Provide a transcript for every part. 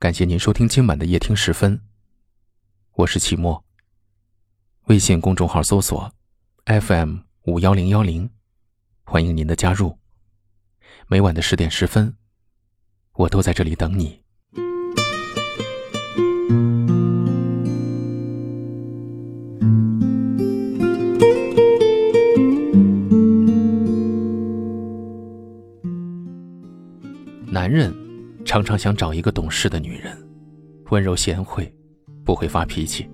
感谢您收听今晚的夜听十分，我是齐墨。微信公众号搜索 FM 五幺零幺零，欢迎您的加入。每晚的十点十分，我都在这里等你。常常想找一个懂事的女人，温柔贤惠，不会发脾气，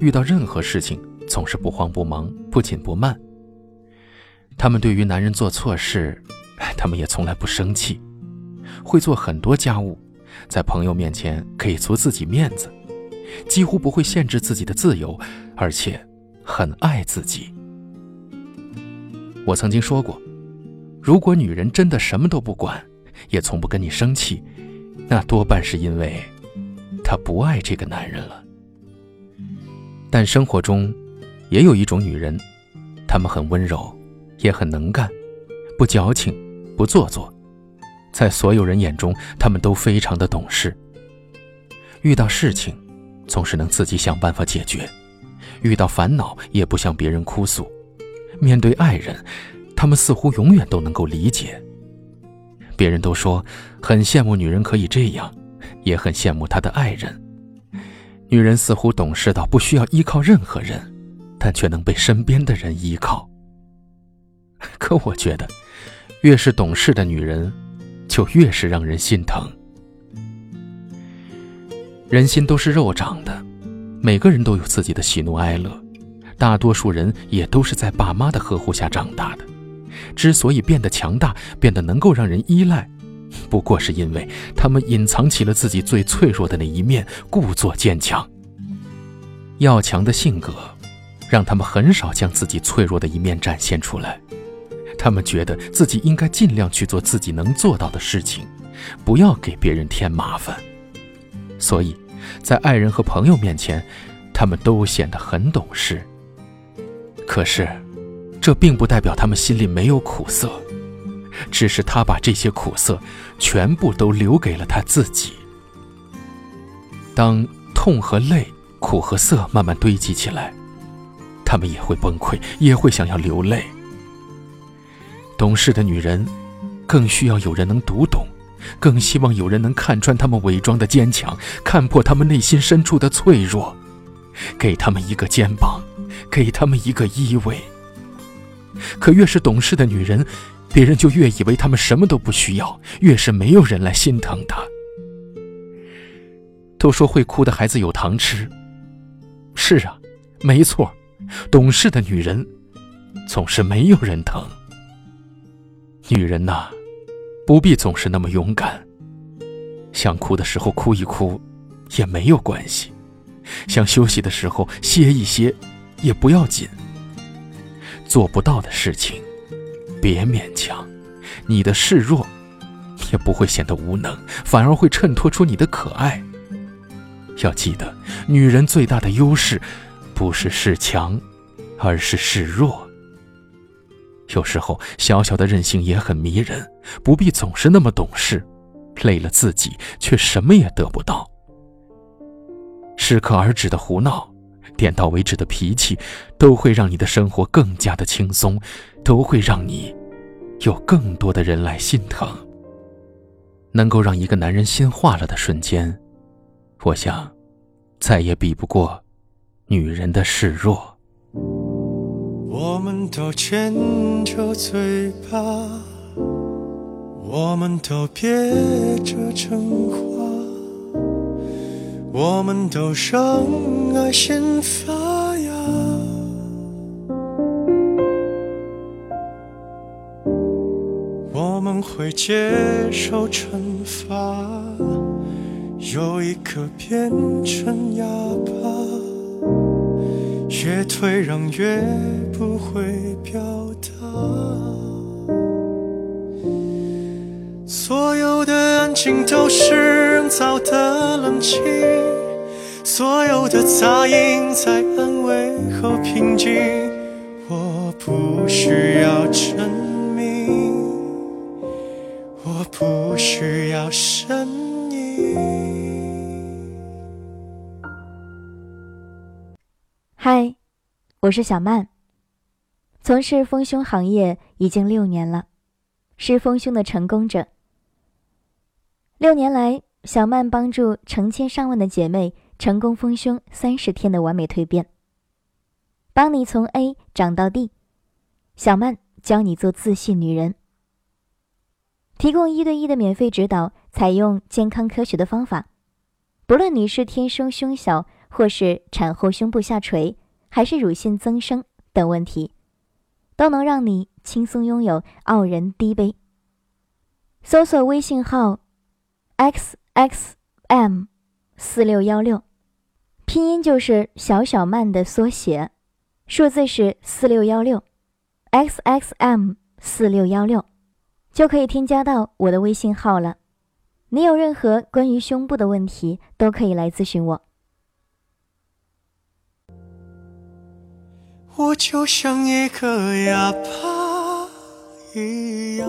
遇到任何事情总是不慌不忙、不紧不慢。他们对于男人做错事，他们也从来不生气，会做很多家务，在朋友面前可以足自己面子，几乎不会限制自己的自由，而且很爱自己。我曾经说过，如果女人真的什么都不管，也从不跟你生气。那多半是因为，她不爱这个男人了。但生活中，也有一种女人，她们很温柔，也很能干，不矫情，不做作，在所有人眼中，她们都非常的懂事。遇到事情，总是能自己想办法解决；遇到烦恼，也不向别人哭诉；面对爱人，她们似乎永远都能够理解。别人都说很羡慕女人可以这样，也很羡慕她的爱人。女人似乎懂事到不需要依靠任何人，但却能被身边的人依靠。可我觉得，越是懂事的女人，就越是让人心疼。人心都是肉长的，每个人都有自己的喜怒哀乐，大多数人也都是在爸妈的呵护下长大的。之所以变得强大，变得能够让人依赖，不过是因为他们隐藏起了自己最脆弱的那一面，故作坚强。要强的性格，让他们很少将自己脆弱的一面展现出来。他们觉得自己应该尽量去做自己能做到的事情，不要给别人添麻烦。所以，在爱人和朋友面前，他们都显得很懂事。可是。这并不代表他们心里没有苦涩，只是他把这些苦涩全部都留给了他自己。当痛和泪、苦和涩慢慢堆积起来，他们也会崩溃，也会想要流泪。懂事的女人，更需要有人能读懂，更希望有人能看穿他们伪装的坚强，看破他们内心深处的脆弱，给他们一个肩膀，给他们一个依偎。可越是懂事的女人，别人就越以为她们什么都不需要，越是没有人来心疼她。都说会哭的孩子有糖吃，是啊，没错，懂事的女人总是没有人疼。女人呐，不必总是那么勇敢。想哭的时候哭一哭，也没有关系；想休息的时候歇一歇，也不要紧。做不到的事情，别勉强。你的示弱，也不会显得无能，反而会衬托出你的可爱。要记得，女人最大的优势，不是示强，而是示弱。有时候，小小的任性也很迷人，不必总是那么懂事，累了自己，却什么也得不到。适可而止的胡闹。点到为止的脾气，都会让你的生活更加的轻松，都会让你有更多的人来心疼。能够让一个男人心化了的瞬间，我想，再也比不过女人的示弱。我们都牵着嘴巴，我们都憋着真话。我们都让爱先发芽，我们会接受惩罚，有一颗变成哑巴，越退让越不会表达，所有的心都是人造的冷清所有的杂音在安慰和平静我不需要证明我不需要声音嗨我是小曼。从事丰胸行业已经六年了是丰胸的成功者。六年来，小曼帮助成千上万的姐妹成功丰胸三十天的完美蜕变，帮你从 A 长到 D。小曼教你做自信女人，提供一对一的免费指导，采用健康科学的方法，不论你是天生胸小，或是产后胸部下垂。还是乳腺增生等问题，都能让你轻松拥有傲人低杯。搜索微信号 x x m 四六幺六，拼音就是小小曼的缩写，数字是四六幺六 x x m 四六幺六，就可以添加到我的微信号了。你有任何关于胸部的问题，都可以来咨询我。我就像一个哑巴一样，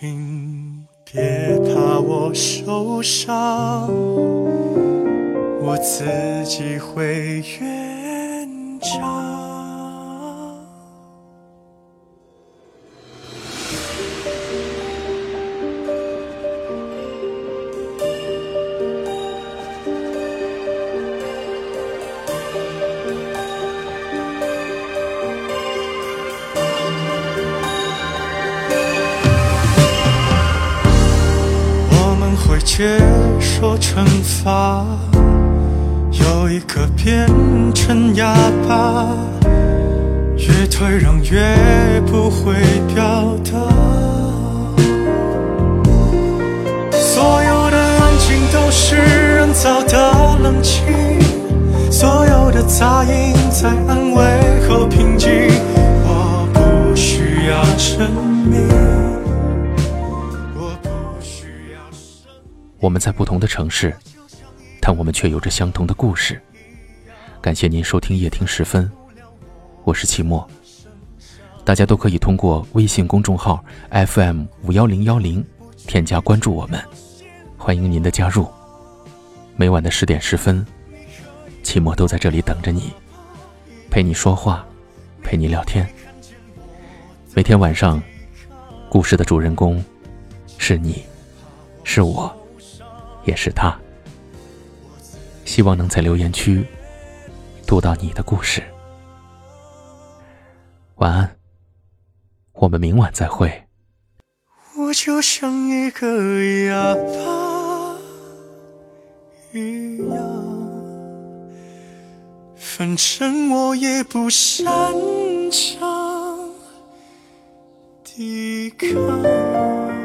请别怕我受伤，我自己会圆场。接受惩罚，有一个变成哑巴，越退让越不会表达。所有的安静都是人造的冷清，所有的杂音在安慰和平静。我们在不同的城市，但我们却有着相同的故事。感谢您收听夜听时分，我是齐墨。大家都可以通过微信公众号 FM 五幺零幺零添加关注我们，欢迎您的加入。每晚的十点十分，齐墨都在这里等着你，陪你说话，陪你聊天。每天晚上，故事的主人公是你，是我。也是他，希望能在留言区读到你的故事。晚安，我们明晚再会。我就像一个哑巴一样，反正我也不擅长抵抗。